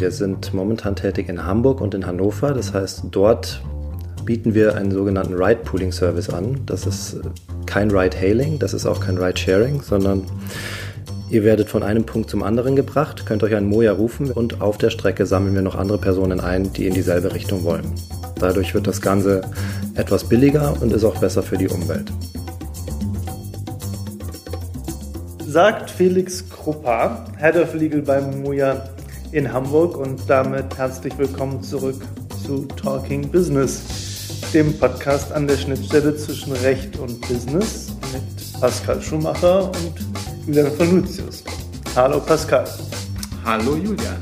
Wir sind momentan tätig in Hamburg und in Hannover. Das heißt, dort bieten wir einen sogenannten Ride-Pooling-Service an. Das ist kein Ride-Hailing, das ist auch kein Ride-Sharing, sondern ihr werdet von einem Punkt zum anderen gebracht, könnt euch einen Moja rufen und auf der Strecke sammeln wir noch andere Personen ein, die in dieselbe Richtung wollen. Dadurch wird das Ganze etwas billiger und ist auch besser für die Umwelt. Sagt Felix Kruppa, Head of Legal beim Moja in Hamburg und damit herzlich willkommen zurück zu Talking Business, dem Podcast an der Schnittstelle zwischen Recht und Business mit Pascal Schumacher und Julian von Lucius. Hallo Pascal. Hallo Julian.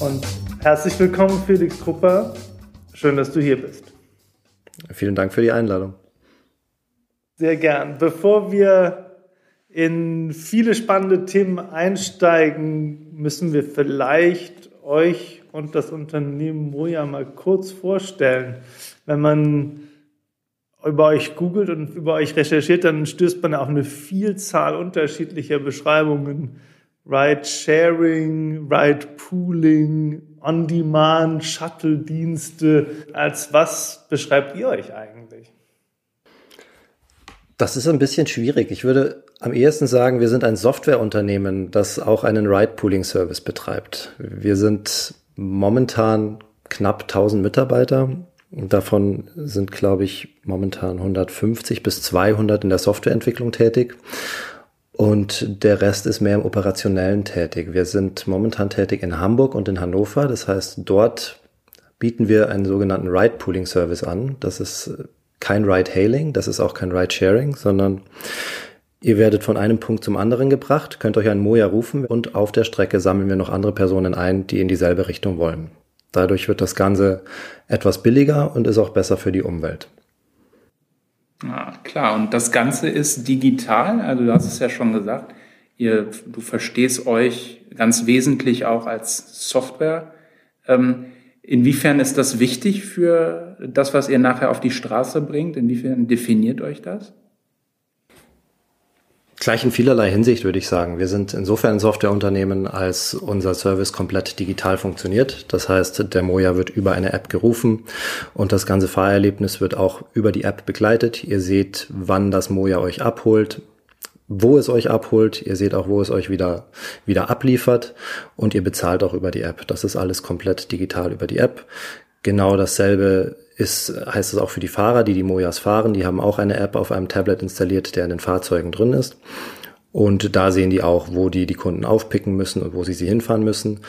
Und herzlich willkommen Felix Krupper. Schön, dass du hier bist. Vielen Dank für die Einladung. Sehr gern. Bevor wir in viele spannende Themen einsteigen, müssen wir vielleicht euch und das Unternehmen Moja mal kurz vorstellen. Wenn man über euch googelt und über euch recherchiert, dann stößt man auf eine Vielzahl unterschiedlicher Beschreibungen. Ride-Sharing, Ride-Pooling, On-Demand, Shuttle-Dienste. Als was beschreibt ihr euch eigentlich? Das ist ein bisschen schwierig. Ich würde am ehesten sagen, wir sind ein Softwareunternehmen, das auch einen Ride-Pooling-Service betreibt. Wir sind momentan knapp 1000 Mitarbeiter. Davon sind, glaube ich, momentan 150 bis 200 in der Softwareentwicklung tätig. Und der Rest ist mehr im Operationellen tätig. Wir sind momentan tätig in Hamburg und in Hannover. Das heißt, dort bieten wir einen sogenannten Ride-Pooling-Service an. Das ist kein Ride-Hailing, das ist auch kein Ride-Sharing, sondern Ihr werdet von einem Punkt zum anderen gebracht, könnt euch einen Moja rufen und auf der Strecke sammeln wir noch andere Personen ein, die in dieselbe Richtung wollen. Dadurch wird das Ganze etwas billiger und ist auch besser für die Umwelt. Ah, klar, und das Ganze ist digital, also du hast es ja schon gesagt, ihr, du verstehst euch ganz wesentlich auch als Software. Ähm, inwiefern ist das wichtig für das, was ihr nachher auf die Straße bringt? Inwiefern definiert euch das? Gleich in vielerlei Hinsicht würde ich sagen. Wir sind insofern ein Softwareunternehmen, als unser Service komplett digital funktioniert. Das heißt, der Moja wird über eine App gerufen und das ganze Fahrerlebnis wird auch über die App begleitet. Ihr seht, wann das Moja euch abholt, wo es euch abholt. Ihr seht auch, wo es euch wieder, wieder abliefert und ihr bezahlt auch über die App. Das ist alles komplett digital über die App. Genau dasselbe ist, heißt es auch für die Fahrer, die die Mojas fahren. Die haben auch eine App auf einem Tablet installiert, der in den Fahrzeugen drin ist. Und da sehen die auch, wo die die Kunden aufpicken müssen und wo sie sie hinfahren müssen.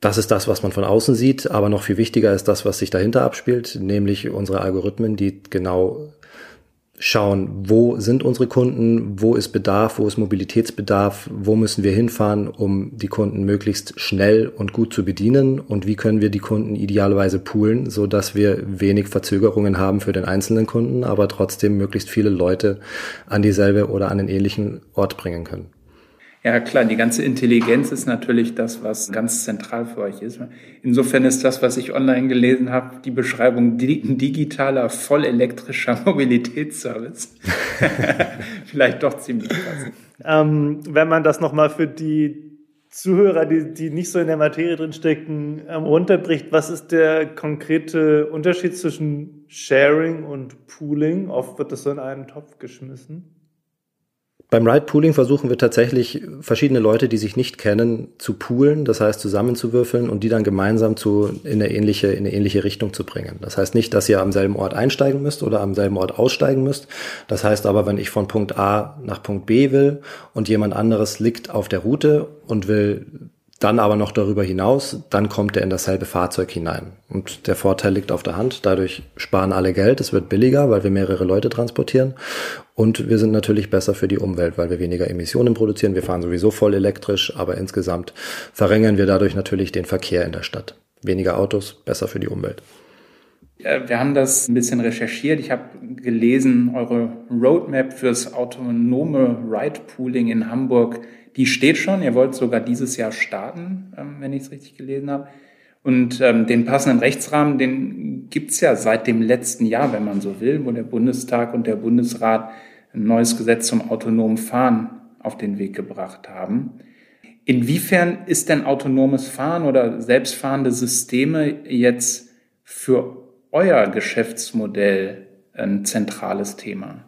Das ist das, was man von außen sieht, aber noch viel wichtiger ist das, was sich dahinter abspielt, nämlich unsere Algorithmen, die genau schauen, wo sind unsere Kunden, wo ist Bedarf, wo ist Mobilitätsbedarf, wo müssen wir hinfahren, um die Kunden möglichst schnell und gut zu bedienen und wie können wir die Kunden idealerweise poolen, so dass wir wenig Verzögerungen haben für den einzelnen Kunden, aber trotzdem möglichst viele Leute an dieselbe oder an den ähnlichen Ort bringen können. Ja, klar, die ganze Intelligenz ist natürlich das, was ganz zentral für euch ist. Insofern ist das, was ich online gelesen habe, die Beschreibung digitaler, vollelektrischer Mobilitätsservice. Vielleicht doch ziemlich passend. Ähm, wenn man das nochmal für die Zuhörer, die, die nicht so in der Materie drinstecken, ähm, runterbricht, was ist der konkrete Unterschied zwischen Sharing und Pooling? Oft wird das so in einen Topf geschmissen. Beim Ride Pooling versuchen wir tatsächlich verschiedene Leute, die sich nicht kennen, zu poolen, das heißt zusammenzuwürfeln und die dann gemeinsam zu, in, eine ähnliche, in eine ähnliche Richtung zu bringen. Das heißt nicht, dass ihr am selben Ort einsteigen müsst oder am selben Ort aussteigen müsst. Das heißt aber, wenn ich von Punkt A nach Punkt B will und jemand anderes liegt auf der Route und will dann aber noch darüber hinaus, dann kommt er in dasselbe Fahrzeug hinein. Und der Vorteil liegt auf der Hand. Dadurch sparen alle Geld. Es wird billiger, weil wir mehrere Leute transportieren. Und wir sind natürlich besser für die Umwelt, weil wir weniger Emissionen produzieren. Wir fahren sowieso voll elektrisch, aber insgesamt verringern wir dadurch natürlich den Verkehr in der Stadt. Weniger Autos, besser für die Umwelt. Wir haben das ein bisschen recherchiert. Ich habe gelesen, eure Roadmap fürs autonome Ride-Pooling in Hamburg die steht schon. Ihr wollt sogar dieses Jahr starten, ähm, wenn ich es richtig gelesen habe. Und ähm, den passenden Rechtsrahmen, den gibt's ja seit dem letzten Jahr, wenn man so will, wo der Bundestag und der Bundesrat ein neues Gesetz zum autonomen Fahren auf den Weg gebracht haben. Inwiefern ist denn autonomes Fahren oder selbstfahrende Systeme jetzt für euer Geschäftsmodell ein zentrales Thema?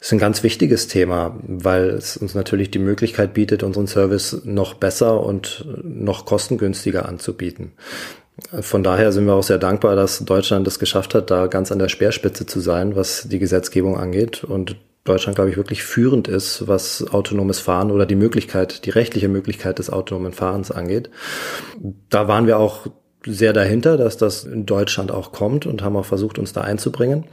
Das ist ein ganz wichtiges Thema, weil es uns natürlich die Möglichkeit bietet, unseren Service noch besser und noch kostengünstiger anzubieten. Von daher sind wir auch sehr dankbar, dass Deutschland es geschafft hat, da ganz an der Speerspitze zu sein, was die Gesetzgebung angeht und Deutschland, glaube ich, wirklich führend ist, was autonomes Fahren oder die Möglichkeit, die rechtliche Möglichkeit des autonomen Fahrens angeht. Da waren wir auch sehr dahinter, dass das in Deutschland auch kommt und haben auch versucht, uns da einzubringen.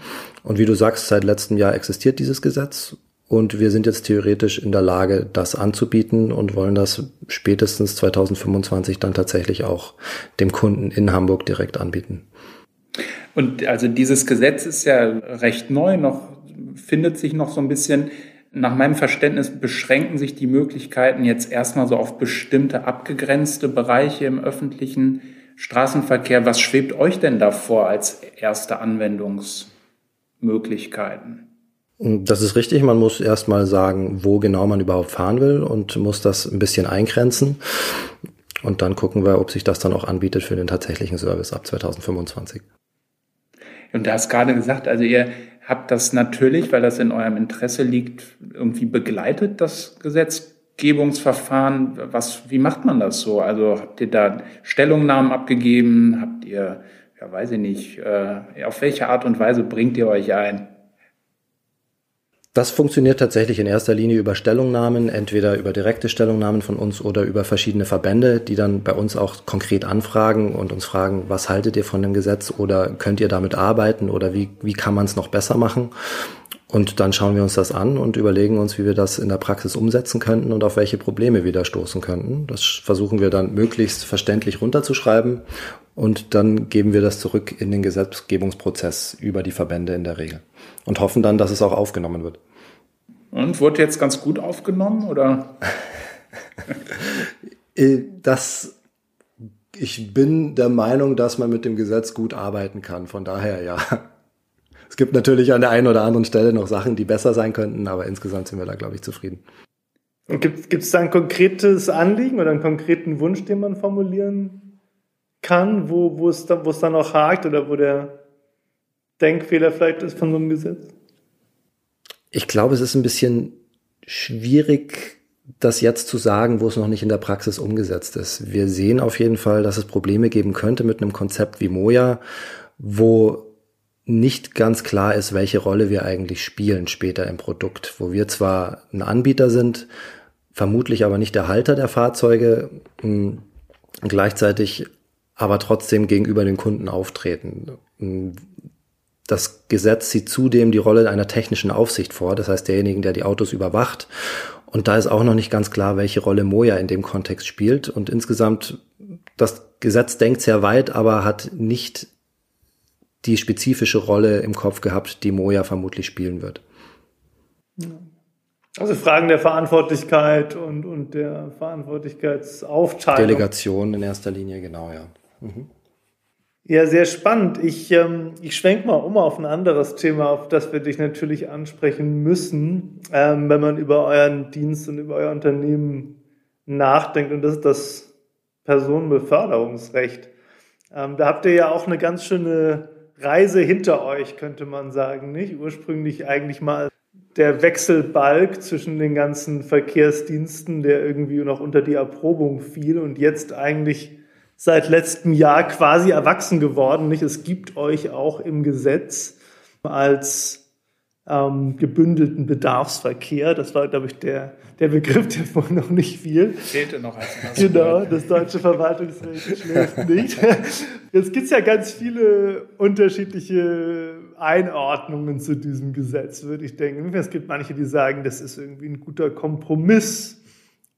Und wie du sagst, seit letztem Jahr existiert dieses Gesetz und wir sind jetzt theoretisch in der Lage, das anzubieten und wollen das spätestens 2025 dann tatsächlich auch dem Kunden in Hamburg direkt anbieten. Und also dieses Gesetz ist ja recht neu, noch findet sich noch so ein bisschen. Nach meinem Verständnis beschränken sich die Möglichkeiten jetzt erstmal so auf bestimmte abgegrenzte Bereiche im öffentlichen Straßenverkehr. Was schwebt euch denn davor als erste Anwendungsmöglichkeiten? Das ist richtig. Man muss erstmal sagen, wo genau man überhaupt fahren will und muss das ein bisschen eingrenzen. Und dann gucken wir, ob sich das dann auch anbietet für den tatsächlichen Service ab 2025. Und du hast gerade gesagt, also ihr habt das natürlich, weil das in eurem Interesse liegt, irgendwie begleitet, das Gesetz Gesetzgebungsverfahren, was, wie macht man das so? Also habt ihr da Stellungnahmen abgegeben? Habt ihr, ja, weiß ich nicht, äh, auf welche Art und Weise bringt ihr euch ein? Das funktioniert tatsächlich in erster Linie über Stellungnahmen, entweder über direkte Stellungnahmen von uns oder über verschiedene Verbände, die dann bei uns auch konkret anfragen und uns fragen, was haltet ihr von dem Gesetz oder könnt ihr damit arbeiten oder wie, wie kann man es noch besser machen? Und dann schauen wir uns das an und überlegen uns, wie wir das in der Praxis umsetzen könnten und auf welche Probleme wir da stoßen könnten. Das versuchen wir dann möglichst verständlich runterzuschreiben und dann geben wir das zurück in den Gesetzgebungsprozess über die Verbände in der Regel und hoffen dann, dass es auch aufgenommen wird. Und wurde jetzt ganz gut aufgenommen oder? Äh, das ich bin der Meinung, dass man mit dem Gesetz gut arbeiten kann. Von daher ja. Es gibt natürlich an der einen oder anderen Stelle noch Sachen, die besser sein könnten, aber insgesamt sind wir da, glaube ich, zufrieden. Und gibt es da ein konkretes Anliegen oder einen konkreten Wunsch, den man formulieren kann, wo, wo, es da, wo es dann noch hakt oder wo der Denkfehler vielleicht ist von so einem Gesetz? Ich glaube, es ist ein bisschen schwierig, das jetzt zu sagen, wo es noch nicht in der Praxis umgesetzt ist. Wir sehen auf jeden Fall, dass es Probleme geben könnte mit einem Konzept wie Moja, wo nicht ganz klar ist, welche Rolle wir eigentlich spielen später im Produkt, wo wir zwar ein Anbieter sind, vermutlich aber nicht der Halter der Fahrzeuge, hm, gleichzeitig aber trotzdem gegenüber den Kunden auftreten. Hm, das Gesetz sieht zudem die Rolle einer technischen Aufsicht vor, das heißt derjenigen, der die Autos überwacht. Und da ist auch noch nicht ganz klar, welche Rolle Moja in dem Kontext spielt. Und insgesamt, das Gesetz denkt sehr weit, aber hat nicht die spezifische Rolle im Kopf gehabt, die Moja vermutlich spielen wird. Also Fragen der Verantwortlichkeit und, und der Verantwortlichkeitsaufteilung. Delegation in erster Linie, genau, ja. Mhm. Ja, sehr spannend. Ich, ähm, ich schwenk mal um auf ein anderes Thema, auf das wir dich natürlich ansprechen müssen, ähm, wenn man über euren Dienst und über euer Unternehmen nachdenkt. Und das ist das Personenbeförderungsrecht. Ähm, da habt ihr ja auch eine ganz schöne Reise hinter euch, könnte man sagen, nicht? Ursprünglich eigentlich mal der Wechselbalg zwischen den ganzen Verkehrsdiensten, der irgendwie noch unter die Erprobung fiel und jetzt eigentlich seit letztem Jahr quasi erwachsen geworden, nicht? Es gibt euch auch im Gesetz als ähm, gebündelten Bedarfsverkehr. Das war, glaube ich, der, der Begriff, der vorhin noch nicht fiel. Fehlte noch als Genau, das deutsche Verwaltungsrecht schläft nicht. Jetzt gibt es ja ganz viele unterschiedliche Einordnungen zu diesem Gesetz, würde ich denken. Es gibt manche, die sagen, das ist irgendwie ein guter Kompromiss.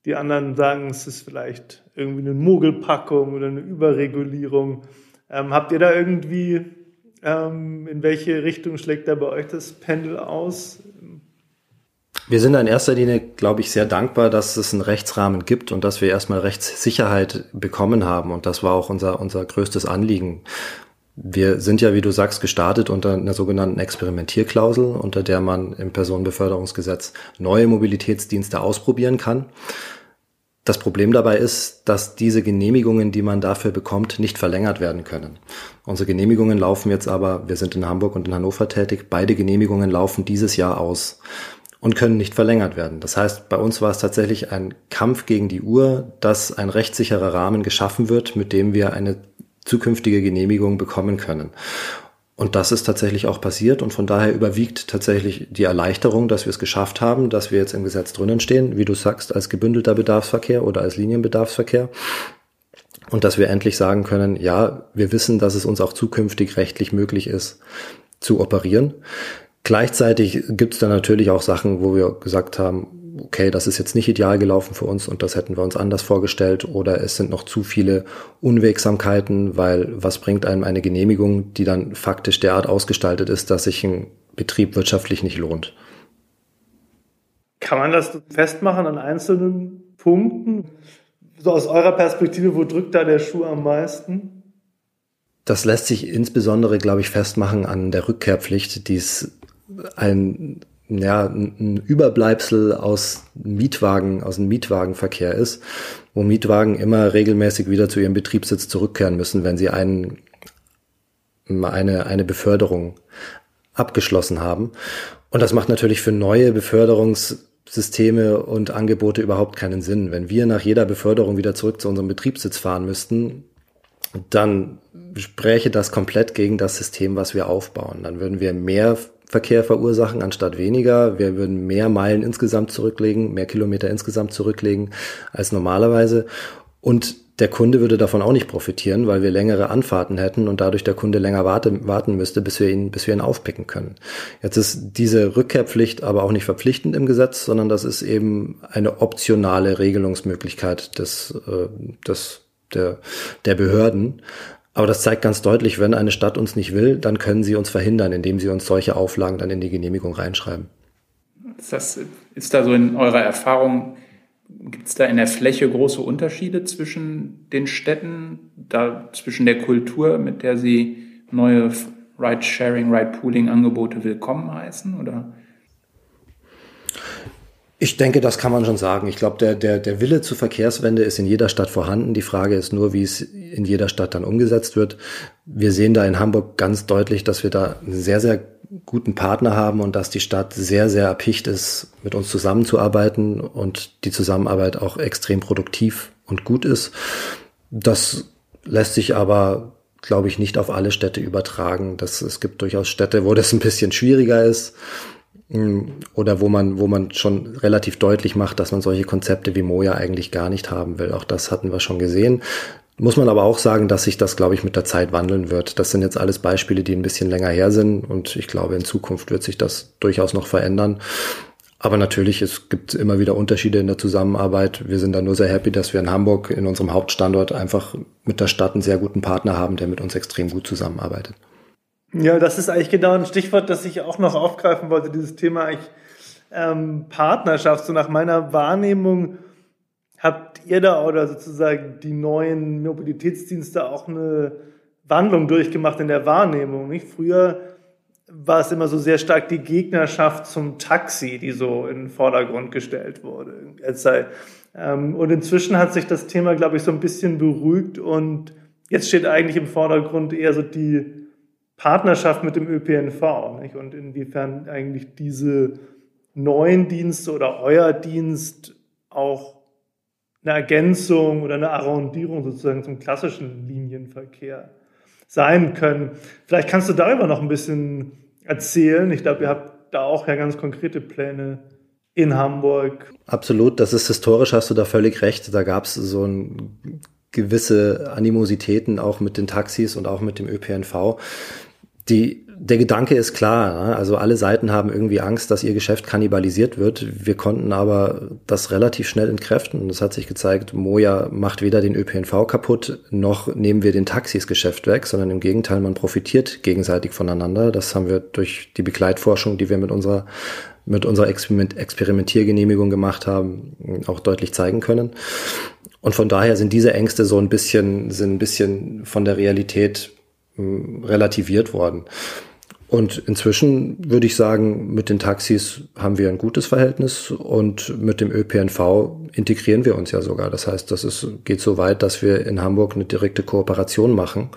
Die anderen sagen, es ist vielleicht irgendwie eine Mogelpackung oder eine Überregulierung. Ähm, habt ihr da irgendwie ähm, in welche Richtung schlägt da bei euch das Pendel aus? Wir sind in erster Linie, glaube ich, sehr dankbar, dass es einen Rechtsrahmen gibt und dass wir erstmal Rechtssicherheit bekommen haben. Und das war auch unser, unser größtes Anliegen. Wir sind ja, wie du sagst, gestartet unter einer sogenannten Experimentierklausel, unter der man im Personenbeförderungsgesetz neue Mobilitätsdienste ausprobieren kann. Das Problem dabei ist, dass diese Genehmigungen, die man dafür bekommt, nicht verlängert werden können. Unsere Genehmigungen laufen jetzt aber, wir sind in Hamburg und in Hannover tätig, beide Genehmigungen laufen dieses Jahr aus und können nicht verlängert werden. Das heißt, bei uns war es tatsächlich ein Kampf gegen die Uhr, dass ein rechtssicherer Rahmen geschaffen wird, mit dem wir eine zukünftige Genehmigung bekommen können. Und das ist tatsächlich auch passiert und von daher überwiegt tatsächlich die Erleichterung, dass wir es geschafft haben, dass wir jetzt im Gesetz drinnen stehen, wie du sagst, als gebündelter Bedarfsverkehr oder als Linienbedarfsverkehr. Und dass wir endlich sagen können, ja, wir wissen, dass es uns auch zukünftig rechtlich möglich ist, zu operieren. Gleichzeitig gibt es da natürlich auch Sachen, wo wir gesagt haben, okay, das ist jetzt nicht ideal gelaufen für uns und das hätten wir uns anders vorgestellt oder es sind noch zu viele Unwegsamkeiten, weil was bringt einem eine Genehmigung, die dann faktisch derart ausgestaltet ist, dass sich ein Betrieb wirtschaftlich nicht lohnt. Kann man das festmachen an einzelnen Punkten? So aus eurer Perspektive, wo drückt da der Schuh am meisten? Das lässt sich insbesondere, glaube ich, festmachen an der Rückkehrpflicht, die es ein ja, ein Überbleibsel aus Mietwagen, aus dem Mietwagenverkehr ist, wo Mietwagen immer regelmäßig wieder zu ihrem Betriebssitz zurückkehren müssen, wenn sie einen, eine, eine Beförderung abgeschlossen haben. Und das macht natürlich für neue Beförderungssysteme und Angebote überhaupt keinen Sinn. Wenn wir nach jeder Beförderung wieder zurück zu unserem Betriebssitz fahren müssten, dann spräche das komplett gegen das System, was wir aufbauen. Dann würden wir mehr Verkehr verursachen anstatt weniger. Wir würden mehr Meilen insgesamt zurücklegen, mehr Kilometer insgesamt zurücklegen als normalerweise. Und der Kunde würde davon auch nicht profitieren, weil wir längere Anfahrten hätten und dadurch der Kunde länger warte, warten müsste, bis wir ihn, bis wir ihn aufpicken können. Jetzt ist diese Rückkehrpflicht aber auch nicht verpflichtend im Gesetz, sondern das ist eben eine optionale Regelungsmöglichkeit des, äh, des der, der Behörden. Aber das zeigt ganz deutlich, wenn eine Stadt uns nicht will, dann können sie uns verhindern, indem sie uns solche Auflagen dann in die Genehmigung reinschreiben. Ist, das, ist da so in eurer Erfahrung, gibt es da in der Fläche große Unterschiede zwischen den Städten, da zwischen der Kultur, mit der sie neue Ride-Sharing, Ride-Pooling-Angebote willkommen heißen? Oder? Ich denke, das kann man schon sagen. Ich glaube, der, der, der Wille zur Verkehrswende ist in jeder Stadt vorhanden. Die Frage ist nur, wie es in jeder Stadt dann umgesetzt wird. Wir sehen da in Hamburg ganz deutlich, dass wir da einen sehr, sehr guten Partner haben und dass die Stadt sehr, sehr erpicht ist, mit uns zusammenzuarbeiten und die Zusammenarbeit auch extrem produktiv und gut ist. Das lässt sich aber, glaube ich, nicht auf alle Städte übertragen. Das, es gibt durchaus Städte, wo das ein bisschen schwieriger ist oder wo man, wo man schon relativ deutlich macht, dass man solche Konzepte wie Moja eigentlich gar nicht haben will. Auch das hatten wir schon gesehen. Muss man aber auch sagen, dass sich das, glaube ich, mit der Zeit wandeln wird. Das sind jetzt alles Beispiele, die ein bisschen länger her sind und ich glaube, in Zukunft wird sich das durchaus noch verändern. Aber natürlich, es gibt immer wieder Unterschiede in der Zusammenarbeit. Wir sind da nur sehr happy, dass wir in Hamburg, in unserem Hauptstandort, einfach mit der Stadt einen sehr guten Partner haben, der mit uns extrem gut zusammenarbeitet. Ja, das ist eigentlich genau ein Stichwort, das ich auch noch aufgreifen wollte, dieses Thema eigentlich ähm, Partnerschaft. So nach meiner Wahrnehmung habt ihr da oder sozusagen die neuen Mobilitätsdienste auch eine Wandlung durchgemacht in der Wahrnehmung. Nicht? Früher war es immer so sehr stark die Gegnerschaft zum Taxi, die so in den Vordergrund gestellt wurde. Ähm, und inzwischen hat sich das Thema, glaube ich, so ein bisschen beruhigt und jetzt steht eigentlich im Vordergrund eher so die Partnerschaft mit dem ÖPNV nicht? und inwiefern eigentlich diese neuen Dienste oder euer Dienst auch eine Ergänzung oder eine Arrondierung sozusagen zum klassischen Linienverkehr sein können. Vielleicht kannst du darüber noch ein bisschen erzählen. Ich glaube, ihr habt da auch ja ganz konkrete Pläne in Hamburg. Absolut, das ist historisch, hast du da völlig recht. Da gab es so ein gewisse Animositäten auch mit den Taxis und auch mit dem ÖPNV die, der Gedanke ist klar. Also alle Seiten haben irgendwie Angst, dass ihr Geschäft kannibalisiert wird. Wir konnten aber das relativ schnell entkräften. Und es hat sich gezeigt, Moja macht weder den ÖPNV kaputt, noch nehmen wir den Taxis Geschäft weg, sondern im Gegenteil, man profitiert gegenseitig voneinander. Das haben wir durch die Begleitforschung, die wir mit unserer mit unserer Experiment Experimentiergenehmigung gemacht haben, auch deutlich zeigen können. Und von daher sind diese Ängste so ein bisschen, sind ein bisschen von der Realität relativiert worden. Und inzwischen würde ich sagen, mit den Taxis haben wir ein gutes Verhältnis und mit dem ÖPNV integrieren wir uns ja sogar. Das heißt, das ist, geht so weit, dass wir in Hamburg eine direkte Kooperation machen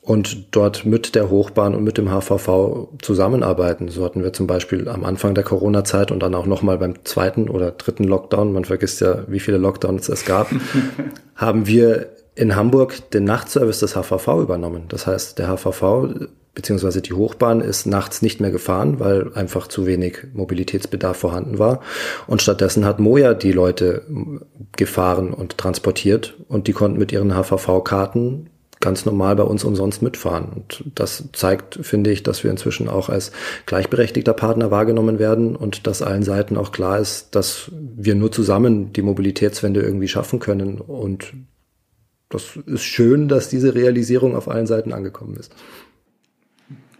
und dort mit der Hochbahn und mit dem HVV zusammenarbeiten. So hatten wir zum Beispiel am Anfang der Corona-Zeit und dann auch nochmal beim zweiten oder dritten Lockdown, man vergisst ja, wie viele Lockdowns es gab, haben wir in Hamburg den Nachtservice des HVV übernommen. Das heißt, der HVV beziehungsweise die Hochbahn ist nachts nicht mehr gefahren, weil einfach zu wenig Mobilitätsbedarf vorhanden war. Und stattdessen hat Moja die Leute gefahren und transportiert und die konnten mit ihren HVV-Karten ganz normal bei uns umsonst mitfahren. Und das zeigt, finde ich, dass wir inzwischen auch als gleichberechtigter Partner wahrgenommen werden und dass allen Seiten auch klar ist, dass wir nur zusammen die Mobilitätswende irgendwie schaffen können. Und das ist schön, dass diese Realisierung auf allen Seiten angekommen ist.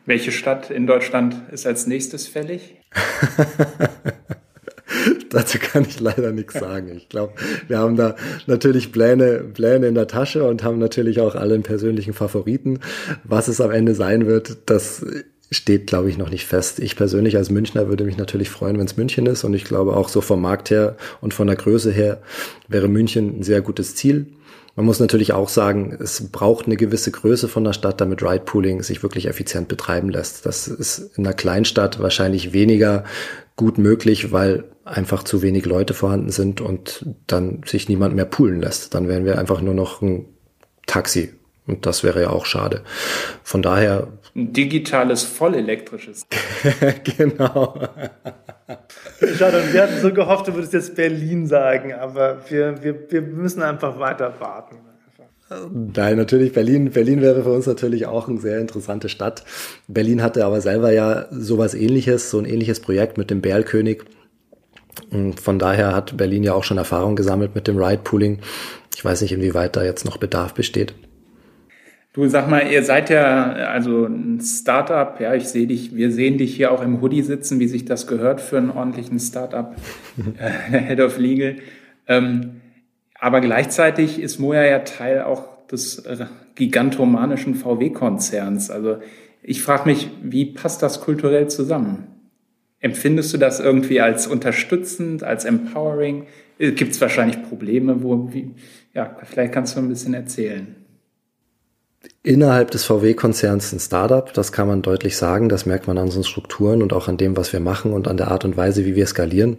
Welche Stadt in Deutschland ist als nächstes fällig? Dazu kann ich leider nichts sagen. Ich glaube, wir haben da natürlich Pläne, Pläne in der Tasche und haben natürlich auch alle einen persönlichen Favoriten. Was es am Ende sein wird, das steht, glaube ich, noch nicht fest. Ich persönlich als Münchner würde mich natürlich freuen, wenn es München ist. Und ich glaube auch so vom Markt her und von der Größe her wäre München ein sehr gutes Ziel. Man muss natürlich auch sagen, es braucht eine gewisse Größe von der Stadt, damit Ride Pooling sich wirklich effizient betreiben lässt. Das ist in einer Kleinstadt wahrscheinlich weniger gut möglich, weil einfach zu wenig Leute vorhanden sind und dann sich niemand mehr poolen lässt. Dann wären wir einfach nur noch ein Taxi. Und das wäre ja auch schade. Von daher. Ein digitales, vollelektrisches. genau. Schade, wir hatten so gehofft, du würdest jetzt Berlin sagen, aber wir, wir, wir müssen einfach weiter warten. Nein, natürlich Berlin. Berlin wäre für uns natürlich auch eine sehr interessante Stadt. Berlin hatte aber selber ja sowas ähnliches, so ein ähnliches Projekt mit dem Bärlkönig. Und von daher hat Berlin ja auch schon Erfahrung gesammelt mit dem Ride Pooling. Ich weiß nicht, inwieweit da jetzt noch Bedarf besteht. Du sag mal, ihr seid ja also ein Startup, ja, ich sehe dich, wir sehen dich hier auch im Hoodie sitzen, wie sich das gehört für einen ordentlichen Startup, äh, Head of Legal. Ähm, aber gleichzeitig ist Moja ja Teil auch des äh, gigantomanischen VW-Konzerns. Also ich frage mich, wie passt das kulturell zusammen? Empfindest du das irgendwie als unterstützend, als empowering? Äh, Gibt es wahrscheinlich Probleme, wo, wie, ja, vielleicht kannst du ein bisschen erzählen innerhalb des VW-Konzerns ein Startup, das kann man deutlich sagen. Das merkt man an unseren Strukturen und auch an dem, was wir machen und an der Art und Weise, wie wir skalieren.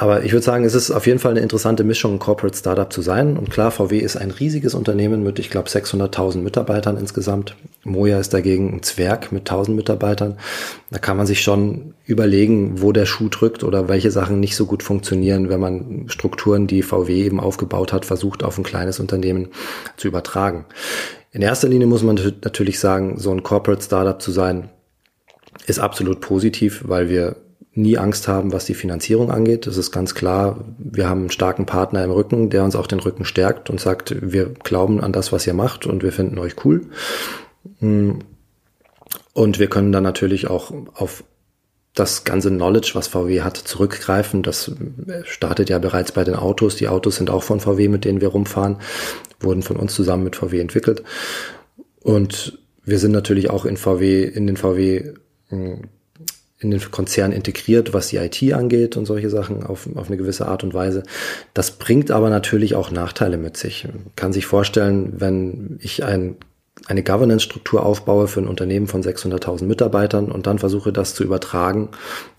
Aber ich würde sagen, es ist auf jeden Fall eine interessante Mischung, ein Corporate Startup zu sein. Und klar, VW ist ein riesiges Unternehmen mit, ich glaube, 600.000 Mitarbeitern insgesamt. Moja ist dagegen ein Zwerg mit 1000 Mitarbeitern. Da kann man sich schon überlegen, wo der Schuh drückt oder welche Sachen nicht so gut funktionieren, wenn man Strukturen, die VW eben aufgebaut hat, versucht, auf ein kleines Unternehmen zu übertragen. In erster Linie muss man natürlich sagen, so ein Corporate Startup zu sein, ist absolut positiv, weil wir nie Angst haben, was die Finanzierung angeht. Das ist ganz klar. Wir haben einen starken Partner im Rücken, der uns auch den Rücken stärkt und sagt, wir glauben an das, was ihr macht und wir finden euch cool. Und wir können dann natürlich auch auf das ganze Knowledge, was VW hat, zurückgreifen. Das startet ja bereits bei den Autos. Die Autos sind auch von VW, mit denen wir rumfahren, wurden von uns zusammen mit VW entwickelt. Und wir sind natürlich auch in VW, in den VW, in den Konzern integriert, was die IT angeht und solche Sachen auf, auf eine gewisse Art und Weise. Das bringt aber natürlich auch Nachteile mit sich. Man kann sich vorstellen, wenn ich ein eine Governance-Struktur aufbaue für ein Unternehmen von 600.000 Mitarbeitern und dann versuche das zu übertragen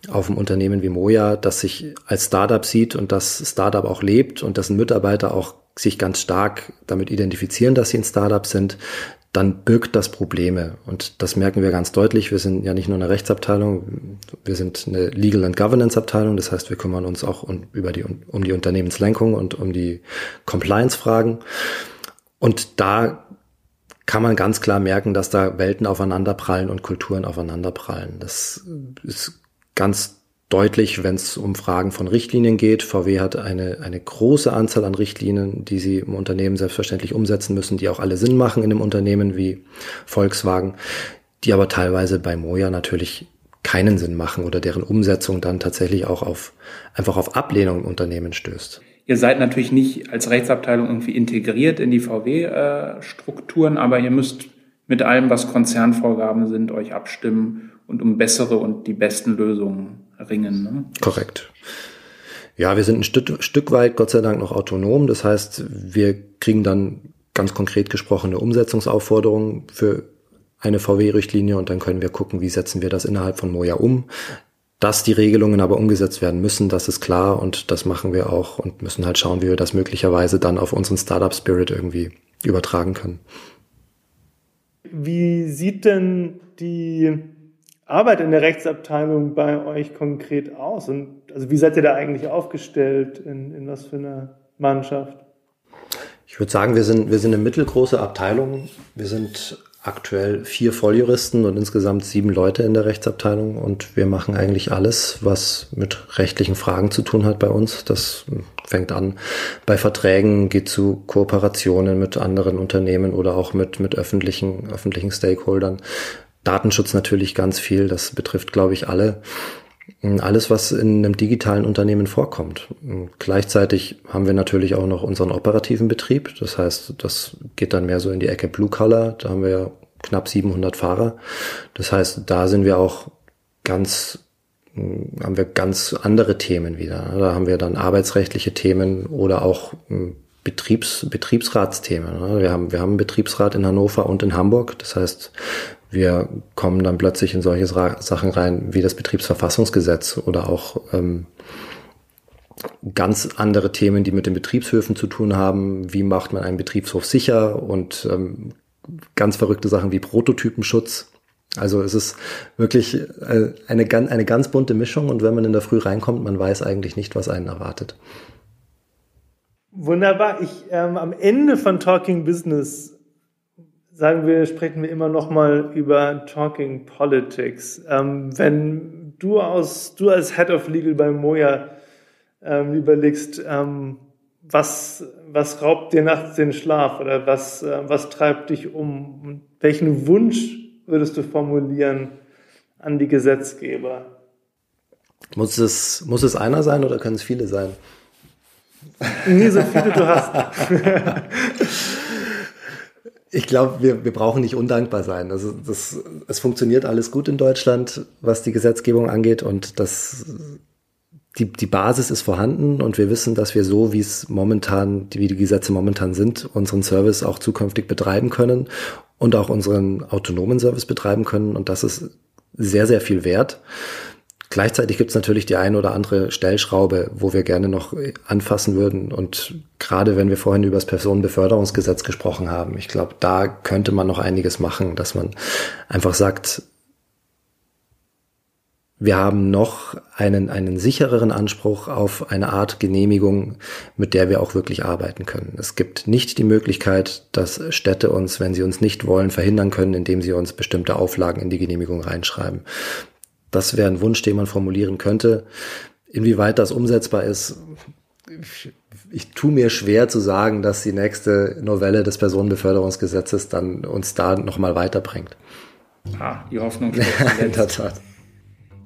auf ein Unternehmen wie Moja, das sich als Startup sieht und das Startup auch lebt und dessen Mitarbeiter auch sich ganz stark damit identifizieren, dass sie ein Startup sind, dann birgt das Probleme. Und das merken wir ganz deutlich. Wir sind ja nicht nur eine Rechtsabteilung, wir sind eine Legal and Governance Abteilung. Das heißt, wir kümmern uns auch um, über die, um die Unternehmenslenkung und um die Compliance-Fragen. Und da kann man ganz klar merken, dass da Welten aufeinanderprallen und Kulturen aufeinanderprallen. Das ist ganz deutlich, wenn es um Fragen von Richtlinien geht. VW hat eine, eine große Anzahl an Richtlinien, die sie im Unternehmen selbstverständlich umsetzen müssen, die auch alle Sinn machen in einem Unternehmen wie Volkswagen, die aber teilweise bei Moja natürlich keinen Sinn machen oder deren Umsetzung dann tatsächlich auch auf, einfach auf Ablehnung im Unternehmen stößt. Ihr seid natürlich nicht als Rechtsabteilung irgendwie integriert in die VW-Strukturen, aber ihr müsst mit allem, was Konzernvorgaben sind, euch abstimmen und um bessere und die besten Lösungen ringen. Ne? Korrekt. Ja, wir sind ein Stück, Stück weit, Gott sei Dank, noch autonom. Das heißt, wir kriegen dann ganz konkret gesprochene Umsetzungsaufforderungen für eine VW-Richtlinie und dann können wir gucken, wie setzen wir das innerhalb von Moja um. Dass die Regelungen aber umgesetzt werden müssen, das ist klar und das machen wir auch und müssen halt schauen, wie wir das möglicherweise dann auf unseren Startup-Spirit irgendwie übertragen können. Wie sieht denn die Arbeit in der Rechtsabteilung bei euch konkret aus? Und also wie seid ihr da eigentlich aufgestellt? In, in was für einer Mannschaft? Ich würde sagen, wir sind, wir sind eine mittelgroße Abteilung. Wir sind aktuell vier Volljuristen und insgesamt sieben Leute in der Rechtsabteilung und wir machen eigentlich alles, was mit rechtlichen Fragen zu tun hat bei uns. Das fängt an bei Verträgen, geht zu Kooperationen mit anderen Unternehmen oder auch mit, mit öffentlichen, öffentlichen Stakeholdern. Datenschutz natürlich ganz viel, das betrifft, glaube ich, alle. Alles, was in einem digitalen Unternehmen vorkommt. Gleichzeitig haben wir natürlich auch noch unseren operativen Betrieb. Das heißt, das geht dann mehr so in die Ecke Blue Color. Da haben wir knapp 700 Fahrer. Das heißt, da sind wir auch ganz haben wir ganz andere Themen wieder. Da haben wir dann arbeitsrechtliche Themen oder auch Betriebs, Betriebsratsthemen. Wir haben, wir haben einen Betriebsrat in Hannover und in Hamburg. Das heißt, wir kommen dann plötzlich in solche Sachen rein wie das Betriebsverfassungsgesetz oder auch ähm, ganz andere Themen, die mit den Betriebshöfen zu tun haben. Wie macht man einen Betriebshof sicher und ähm, ganz verrückte Sachen wie Prototypenschutz. Also es ist wirklich äh, eine, eine ganz bunte Mischung und wenn man in der Früh reinkommt, man weiß eigentlich nicht, was einen erwartet. Wunderbar. Ich ähm, am Ende von Talking Business sagen wir, sprechen wir immer noch mal über Talking Politics. Ähm, wenn du aus, du als Head of Legal bei Moja ähm, überlegst, ähm, was, was raubt dir nachts den Schlaf oder was, äh, was treibt dich um? Welchen Wunsch würdest du formulieren an die Gesetzgeber? Muss es, muss es einer sein oder können es viele sein? Nie so viele du hast. Ich glaube, wir, wir brauchen nicht undankbar sein. Also das, es funktioniert alles gut in Deutschland, was die Gesetzgebung angeht und das, die, die Basis ist vorhanden und wir wissen, dass wir so, wie es momentan, wie die Gesetze momentan sind, unseren Service auch zukünftig betreiben können und auch unseren autonomen Service betreiben können und das ist sehr, sehr viel wert. Gleichzeitig gibt es natürlich die eine oder andere Stellschraube, wo wir gerne noch anfassen würden. Und gerade wenn wir vorhin über das Personenbeförderungsgesetz gesprochen haben, ich glaube, da könnte man noch einiges machen, dass man einfach sagt, wir haben noch einen, einen sichereren Anspruch auf eine Art Genehmigung, mit der wir auch wirklich arbeiten können. Es gibt nicht die Möglichkeit, dass Städte uns, wenn sie uns nicht wollen, verhindern können, indem sie uns bestimmte Auflagen in die Genehmigung reinschreiben. Das wäre ein Wunsch, den man formulieren könnte. Inwieweit das umsetzbar ist, ich, ich tue mir schwer zu sagen, dass die nächste Novelle des Personenbeförderungsgesetzes dann uns da nochmal weiterbringt. Ah, die Hoffnung In der Tat.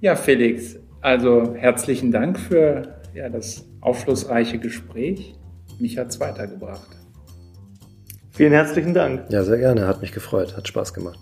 Ja, Felix, also herzlichen Dank für ja, das aufschlussreiche Gespräch. Mich hat es weitergebracht. Vielen herzlichen Dank. Ja, sehr gerne. Hat mich gefreut. Hat Spaß gemacht.